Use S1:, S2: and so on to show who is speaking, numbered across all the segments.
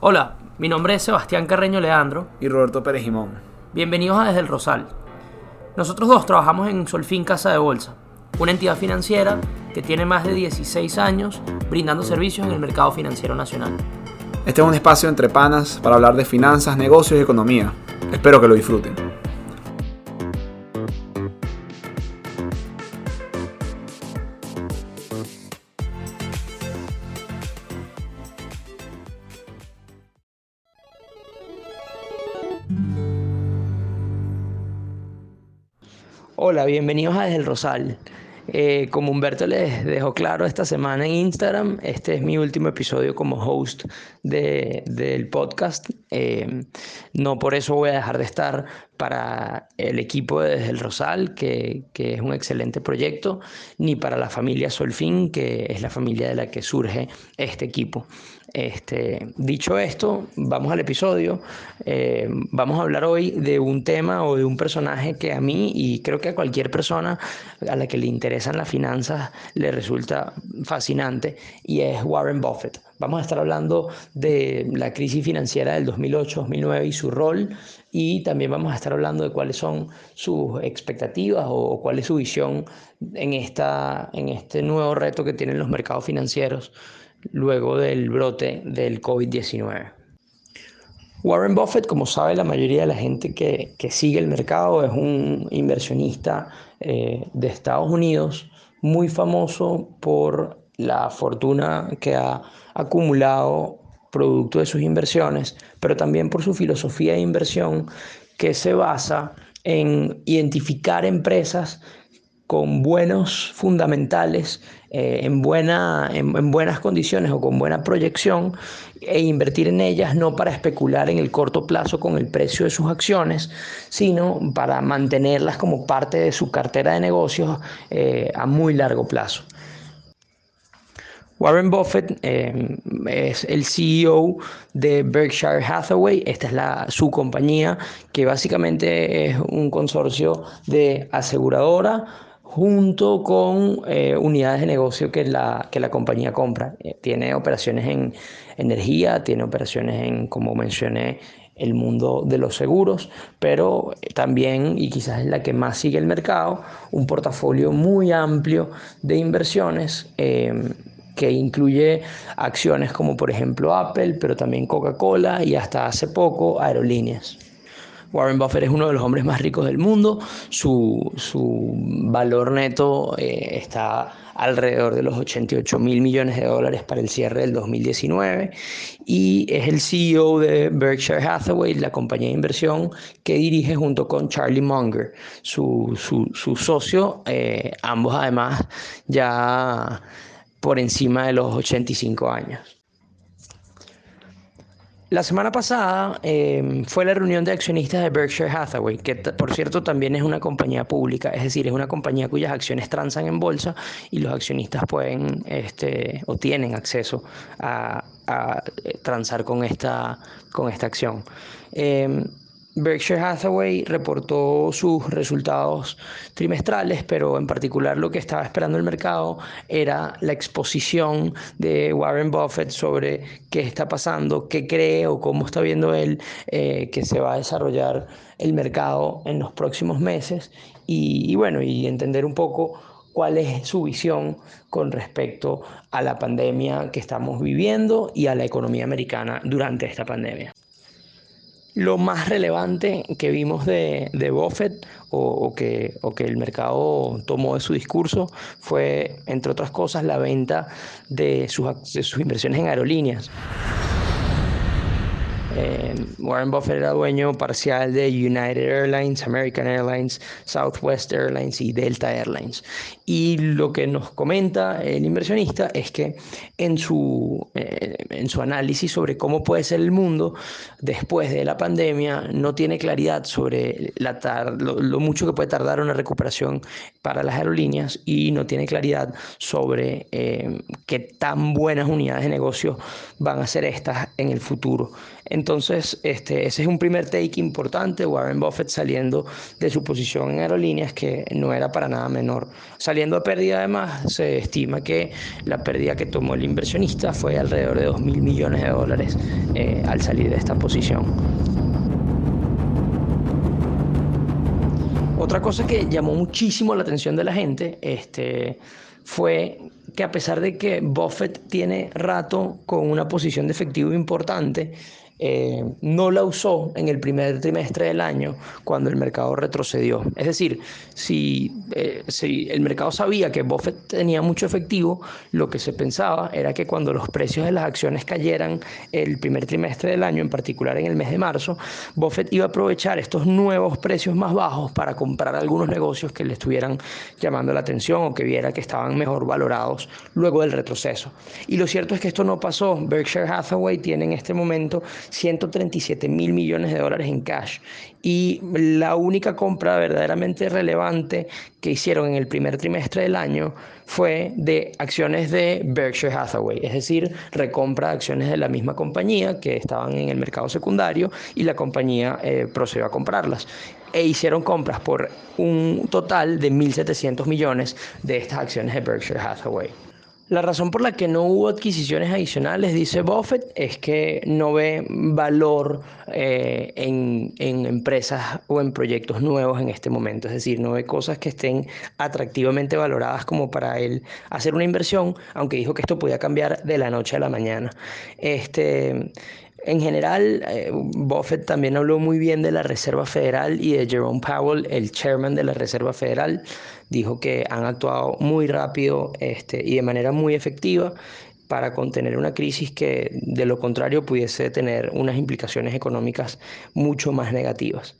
S1: Hola, mi nombre es Sebastián Carreño Leandro.
S2: Y Roberto Pérez Jimón.
S1: Bienvenidos a Desde el Rosal. Nosotros dos trabajamos en Solfín Casa de Bolsa, una entidad financiera que tiene más de 16 años brindando servicios en el mercado financiero nacional.
S2: Este es un espacio entre panas para hablar de finanzas, negocios y economía. Espero que lo disfruten.
S1: Hola, bienvenidos a Desde el Rosal. Eh, como Humberto les dejó claro esta semana en Instagram, este es mi último episodio como host del podcast. Eh, no por eso voy a dejar de estar para el equipo de Desde el Rosal, que, que, es un excelente proyecto, ni para la familia Solfín, que es la familia de la que surge este equipo. Este, dicho esto, vamos al episodio. Eh, vamos a hablar hoy de un tema o de un personaje que a mí y creo que a cualquier persona a la que le interesan las finanzas le resulta fascinante y es Warren Buffett. Vamos a estar hablando de la crisis financiera del 2008-2009 y su rol y también vamos a estar hablando de cuáles son sus expectativas o cuál es su visión en, esta, en este nuevo reto que tienen los mercados financieros luego del brote del COVID-19. Warren Buffett, como sabe la mayoría de la gente que, sigue el mercado, es un inversionista eh, de Estados Unidos muy famoso por la fortuna que ha acumulado producto de sus inversiones, pero también por su filosofía de inversión que se basa en identificar empresas con buenos fundamentales, eh, en, buena, en, buenas condiciones o con buena proyección e invertir en ellas no para especular en el corto plazo con el precio de sus acciones, sino para mantenerlas como parte de su cartera de negocios eh, a muy largo plazo. Warren Buffett eh, es el CEO de Berkshire Hathaway. Esta es la, su compañía, que básicamente es un consorcio de aseguradora, junto con eh, unidades de negocio que la, que la compañía compra. Eh, tiene operaciones en energía, tiene operaciones en, como mencioné, el mundo de los seguros, pero también, y quizás es la que más sigue el mercado, un portafolio muy amplio de inversiones. Eh, que incluye acciones como por ejemplo Apple, pero también Coca-Cola y hasta hace poco aerolíneas. Warren Buffett es uno de los hombres más ricos del mundo, su, valor neto eh, está alrededor de los 88 mil millones de dólares para el cierre del 2019 y es el CEO de Berkshire Hathaway, la compañía de inversión que dirige junto con Charlie Munger, su, socio, eh, ambos además ya por encima de los 85 años. La semana pasada em, fue la reunión de accionistas de Berkshire Hathaway, que por cierto también es una compañía pública, es decir, es una compañía cuyas acciones transan en bolsa y los accionistas pueden este, o tienen acceso a, eh, transar con esta, con esta acción. Em, Berkshire Hathaway reportó sus resultados trimestrales, pero en particular lo que estaba esperando el mercado era la exposición de Warren Buffett sobre qué está pasando, qué cree o cómo está viendo él eh, que se va a desarrollar el mercado en los próximos meses y, y bueno, y entender un poco cuál es su visión con respecto a la pandemia que estamos viviendo y a la economía americana durante esta pandemia. Lo más relevante que vimos de, Buffett o, que, o que el mercado tomó de su discurso fue, entre otras cosas, la venta de sus, de sus inversiones en aerolíneas. Eh, Warren Buffett era dueño parcial de United Airlines, American Airlines, Southwest Airlines y Delta Airlines. Y lo que nos comenta el inversionista es que en su, eh, en su análisis sobre cómo puede ser el mundo después de la pandemia, no tiene claridad sobre la lo, mucho que puede tardar una recuperación para las aerolíneas y no tiene claridad sobre eh, qué tan buenas unidades de negocio van a ser estas en el futuro. Entonces, este, ese es un primer take importante, Warren Buffett saliendo de su posición en aerolíneas que no era para nada menor. Saliendo a pérdida además, se estima que la pérdida que tomó el inversionista fue alrededor de 2 mil millones de dólares eh, al salir de esta posición. Otra cosa que llamó muchísimo la atención de la gente este, fue que a pesar de que Buffett tiene rato con una posición de efectivo importante, eh, no la usó en el primer trimestre del año cuando el mercado retrocedió. Es decir, eh, si, el mercado sabía que Buffett tenía mucho efectivo, lo que se pensaba era que cuando los precios de las acciones cayeran el primer trimestre del año, en particular en el mes de marzo, Buffett iba a aprovechar estos nuevos precios más bajos para comprar algunos negocios que le estuvieran llamando la atención o que viera que estaban mejor valorados luego del retroceso. Y lo cierto es que esto no pasó. Berkshire Hathaway tiene en este momento 137 mil millones de dólares en cash. Y la única compra verdaderamente relevante que hicieron en el primer trimestre del año fue de acciones de Berkshire Hathaway, es decir, recompra de acciones de la misma compañía que estaban en el mercado secundario y la compañía eh, procedió a comprarlas e hicieron compras por un total de 1.700 millones de estas acciones de Berkshire Hathaway. La razón por la que no hubo adquisiciones adicionales, dice Buffett, es que no ve valor eh, en, en, empresas o en proyectos nuevos en este momento. Es decir, no ve cosas que estén atractivamente valoradas como para él hacer una inversión, aunque dijo que esto podía cambiar de la noche a la mañana. Este, en general, eh, Buffett también habló muy bien de la Reserva Federal y de Jerome Powell, el chairman de la Reserva Federal. Dijo que han actuado muy rápido este, y de manera muy efectiva para contener una crisis que de lo contrario pudiese tener unas implicaciones económicas mucho más negativas.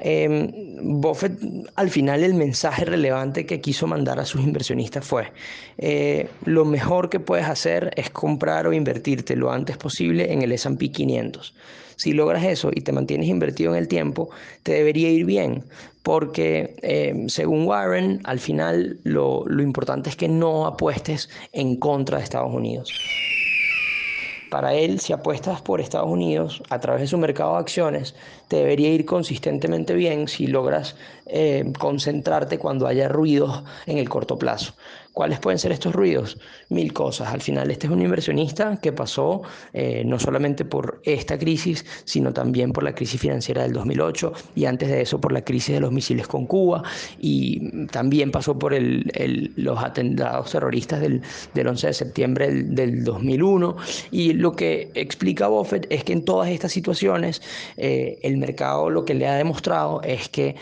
S1: Eh, Buffett, al final, el mensaje relevante que quiso mandar a sus inversionistas fue, eh, lo mejor que puedes hacer es comprar o invertirte lo antes posible en el S&P 500. Si logras eso y te mantienes invertido en el tiempo, te debería ir bien, porque eh, según Warren, al final lo, lo importante es que no apuestes en contra de Estados Unidos. Para él, si apuestas por Estados Unidos a través de su mercado de acciones, te debería ir consistentemente bien si logras eh, concentrarte cuando haya ruidos en el corto plazo. ¿Cuáles pueden ser estos ruidos? Mil cosas. Al final, este es un inversionista que pasó eh, no solamente por esta crisis, sino también por la crisis financiera del 2008 y antes de eso por la crisis de los misiles con Cuba y también pasó por los atentados terroristas del, 11 de septiembre del, del, 2001. Y lo que explica Buffett es que en todas estas situaciones eh, el mercado lo que le ha demostrado es que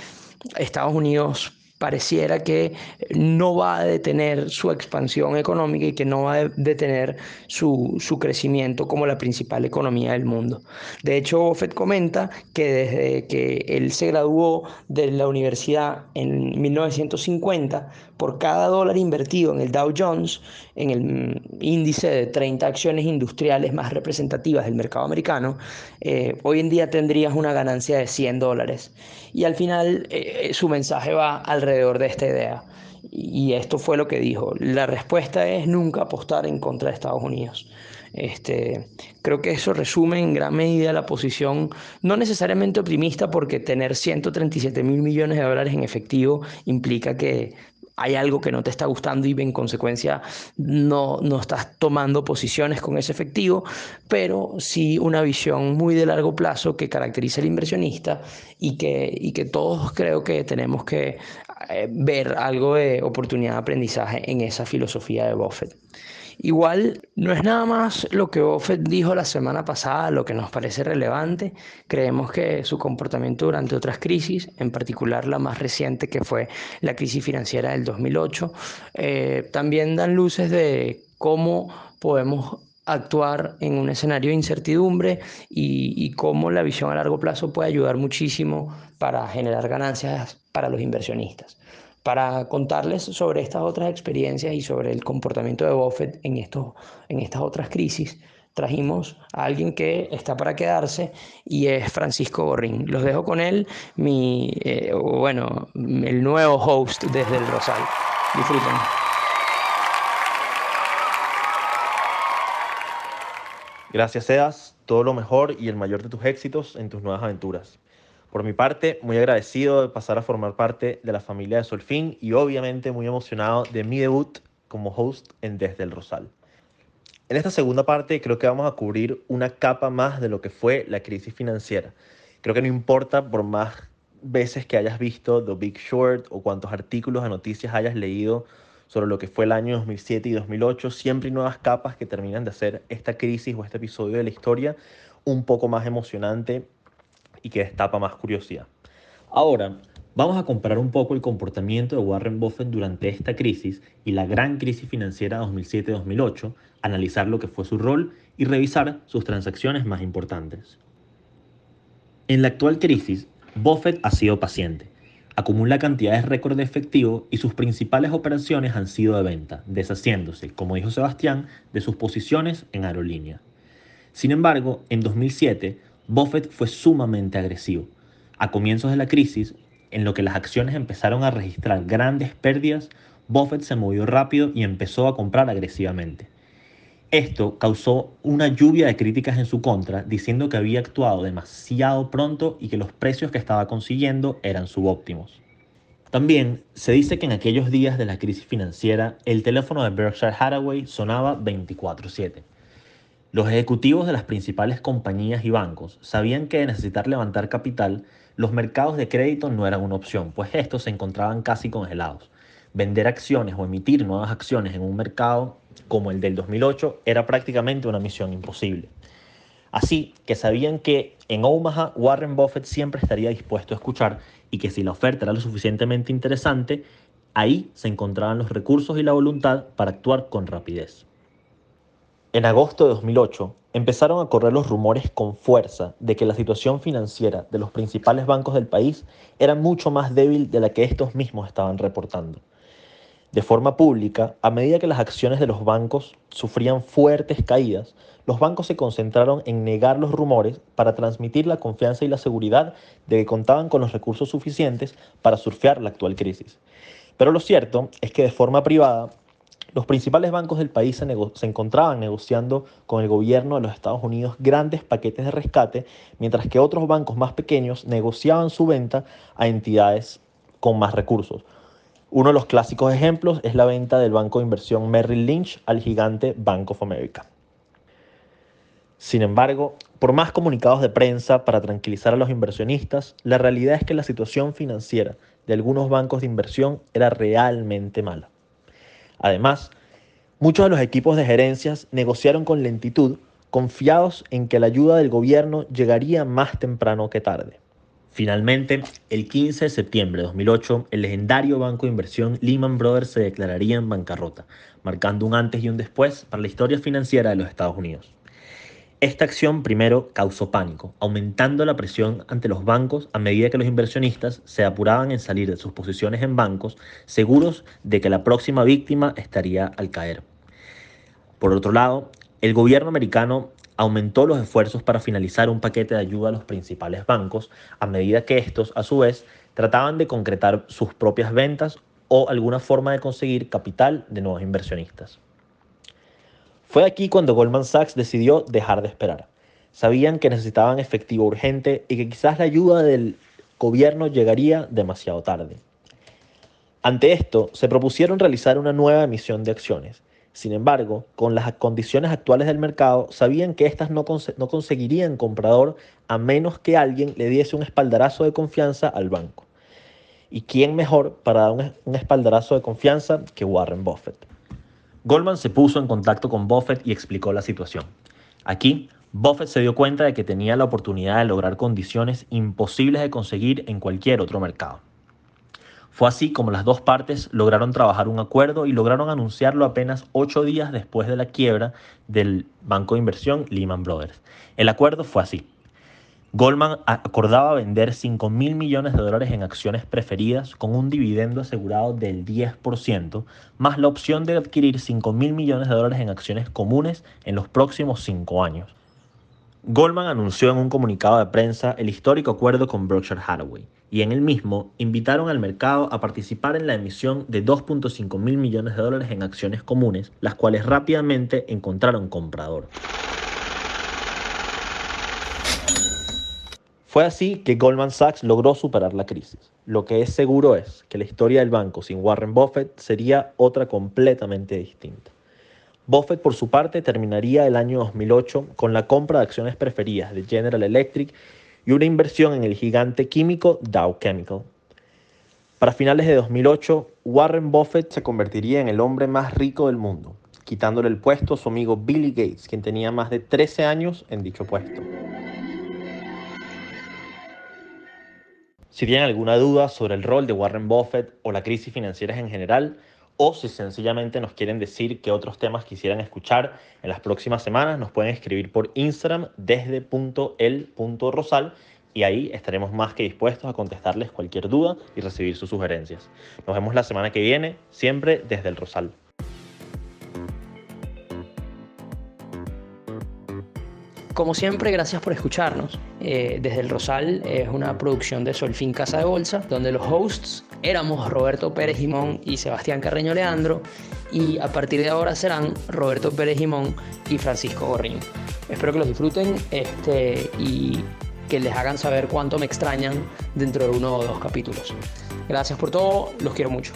S1: Estados Unidos pareciera que no va a detener su expansión económica y que no va a detener su, su, crecimiento como la principal economía del mundo. De hecho, Buffett comenta que desde que él se graduó de la universidad en 1950, por cada dólar invertido en el Dow Jones, en el índice de 30 acciones industriales más representativas del mercado americano, eh, hoy en día tendrías una ganancia de 100 dólares. Y al final eh, su mensaje va al alrededor de esta idea. Y esto fue lo que dijo. La respuesta es nunca apostar en contra de Estados Unidos. Este, creo que eso resume en gran medida la posición, no necesariamente optimista, porque tener 137 mil millones de dólares en efectivo implica que hay algo que no te está gustando y en consecuencia no, no estás tomando posiciones con ese efectivo, pero sí una visión muy de largo plazo que caracteriza al inversionista y que, y que todos creo que tenemos que eh, ver algo de oportunidad de aprendizaje en esa filosofía de Buffett. Igual no es nada más lo que Buffett dijo la semana pasada lo que nos parece relevante. Creemos que su comportamiento durante otras crisis, en particular la más reciente que fue la crisis financiera del 2008, eh, también dan luces de cómo podemos actuar en un escenario de incertidumbre y, y, cómo la visión a largo plazo puede ayudar muchísimo para generar ganancias para los inversionistas para contarles sobre estas otras experiencias y sobre el comportamiento de Buffett en, estos, en estas otras crisis, trajimos a alguien que está para quedarse y es Francisco Borrín. Los dejo con él, mi, eh, bueno, el nuevo host desde el Rosal. Disfruten.
S3: Gracias seas todo lo mejor y el mayor de tus éxitos en tus nuevas aventuras. Por mi parte, muy agradecido de pasar a formar parte de la familia de Solfín y obviamente muy emocionado de mi debut como host en Desde el Rosal. En esta segunda parte creo que vamos a cubrir una capa más de lo que fue la crisis financiera. Creo que no importa por más veces que hayas visto The Big Short o cuántos artículos de noticias hayas leído sobre lo que fue el año 2007 y 2008, siempre hay nuevas capas que terminan de hacer esta crisis o este episodio de la historia un poco más emocionante y que destapa más curiosidad. Ahora, vamos a comparar un poco el comportamiento de Warren Buffett durante esta crisis y la gran crisis financiera 2007-2008, analizar lo que fue su rol y revisar sus transacciones más importantes. En la actual crisis, Buffett ha sido paciente acumula cantidades récord de efectivo y sus principales operaciones han sido de venta, deshaciéndose, como dijo Sebastián, de sus posiciones en aerolínea. Sin embargo, en 2007, Buffett fue sumamente agresivo. A comienzos de la crisis, en lo que las acciones empezaron a registrar grandes pérdidas, Buffett se movió rápido y empezó a comprar agresivamente. Esto causó una lluvia de críticas en su contra, diciendo que había actuado demasiado pronto y que los precios que estaba consiguiendo eran subóptimos. También se dice que en aquellos días de la crisis financiera, el teléfono de Berkshire Hathaway sonaba 24/7. Los ejecutivos de las principales compañías y bancos sabían que de necesitar levantar capital, los mercados de crédito no eran una opción, pues estos se encontraban casi congelados. Vender acciones o emitir nuevas acciones en un mercado como el del 2008 era prácticamente una misión imposible. Así que sabían que en Omaha Warren Buffett siempre estaría dispuesto a escuchar y que si la oferta era lo suficientemente interesante, ahí se encontraban los recursos y la voluntad para actuar con rapidez. En agosto de 2008 empezaron a correr los rumores con fuerza de que la situación financiera de los principales bancos del país era mucho más débil de la que estos mismos estaban reportando de forma pública, a medida que las acciones de los bancos sufrían fuertes caídas, los bancos se concentraron en negar los rumores para transmitir la confianza y la seguridad de que contaban con los recursos suficientes para surfear la actual crisis. Pero lo cierto es que de forma privada, los principales bancos del país se, encontraban negociando con el gobierno de los Estados Unidos grandes paquetes de rescate, mientras que otros bancos más pequeños negociaban su venta a entidades con más recursos, uno de los clásicos ejemplos es la venta del banco de inversión Merrill Lynch al gigante Bank of America. Sin embargo, por más comunicados de prensa para tranquilizar a los inversionistas, la realidad es que la situación financiera de algunos bancos de inversión era realmente mala. Además, muchos de los equipos de gerencias negociaron con lentitud, confiados en que la ayuda del gobierno llegaría más temprano que tarde. Finalmente, el 15 de septiembre de 2008, el legendario banco de inversión Lehman Brothers se declararía en bancarrota, marcando un antes y un después para la historia financiera de los Estados Unidos. Esta acción primero causó pánico, aumentando la presión ante los bancos a medida que los inversionistas se apuraban en salir de sus posiciones en bancos, seguros de que la próxima víctima estaría al caer. Por otro lado, el gobierno americano aumentó los esfuerzos para finalizar un paquete de ayuda a los principales bancos, a medida que estos, a su vez, trataban de concretar sus propias ventas o alguna forma de conseguir capital de nuevos inversionistas. Fue aquí cuando Goldman Sachs decidió dejar de esperar. Sabían que necesitaban efectivo urgente y que quizás la ayuda del gobierno llegaría demasiado tarde. Ante esto, se propusieron realizar una nueva emisión de acciones, sin embargo, con las condiciones actuales del mercado, sabían que éstas no, conseguirían comprador a menos que alguien le diese un espaldarazo de confianza al banco. ¿Y quién mejor para dar un espaldarazo de confianza que Warren Buffett? Goldman se puso en contacto con Buffett y explicó la situación. Aquí, Buffett se dio cuenta de que tenía la oportunidad de lograr condiciones imposibles de conseguir en cualquier otro mercado. Fue así como las dos partes lograron trabajar un acuerdo y lograron anunciarlo apenas ocho días después de la quiebra del banco de inversión Lehman Brothers. El acuerdo fue así. Goldman acordaba vender 5 mil millones de dólares en acciones preferidas con un dividendo asegurado del 10%, más la opción de adquirir 5 mil millones de dólares en acciones comunes en los próximos cinco años. Goldman anunció en un comunicado de prensa el histórico acuerdo con Berkshire Hathaway y en el mismo invitaron al mercado a participar en la emisión de 2.5 mil millones de dólares en acciones comunes, las cuales rápidamente encontraron comprador. Fue así que Goldman Sachs logró superar la crisis. Lo que es seguro es que la historia del banco sin Warren Buffett sería otra completamente distinta. Buffett, por su parte, terminaría el año 2008 con la compra de acciones preferidas de General Electric y una inversión en el gigante químico Dow Chemical. Para finales de 2008, Warren Buffett se convertiría en el hombre más rico del mundo, quitándole el puesto a su amigo Billy Gates, quien tenía más de 13 años en dicho puesto. Si tienen alguna duda sobre el rol de Warren Buffett o la crisis financiera en general, o si sencillamente nos quieren decir qué otros temas quisieran escuchar en las próximas semanas, nos pueden escribir por Instagram desde .el.rosal y ahí estaremos más que dispuestos a contestarles cualquier duda y recibir sus sugerencias. Nos vemos la semana que viene, siempre desde el Rosal.
S1: Como siempre, gracias por escucharnos. Eh, desde el Rosal es una producción de Solfín Casa de Bolsa, donde los hosts éramos Roberto Pérez Jimón y Sebastián Carreño Leandro, y a partir de ahora serán Roberto Pérez Jimón y Francisco Gorrín. Espero que los disfruten este, y que les hagan saber cuánto me extrañan dentro de uno o dos capítulos. Gracias por todo, los quiero mucho.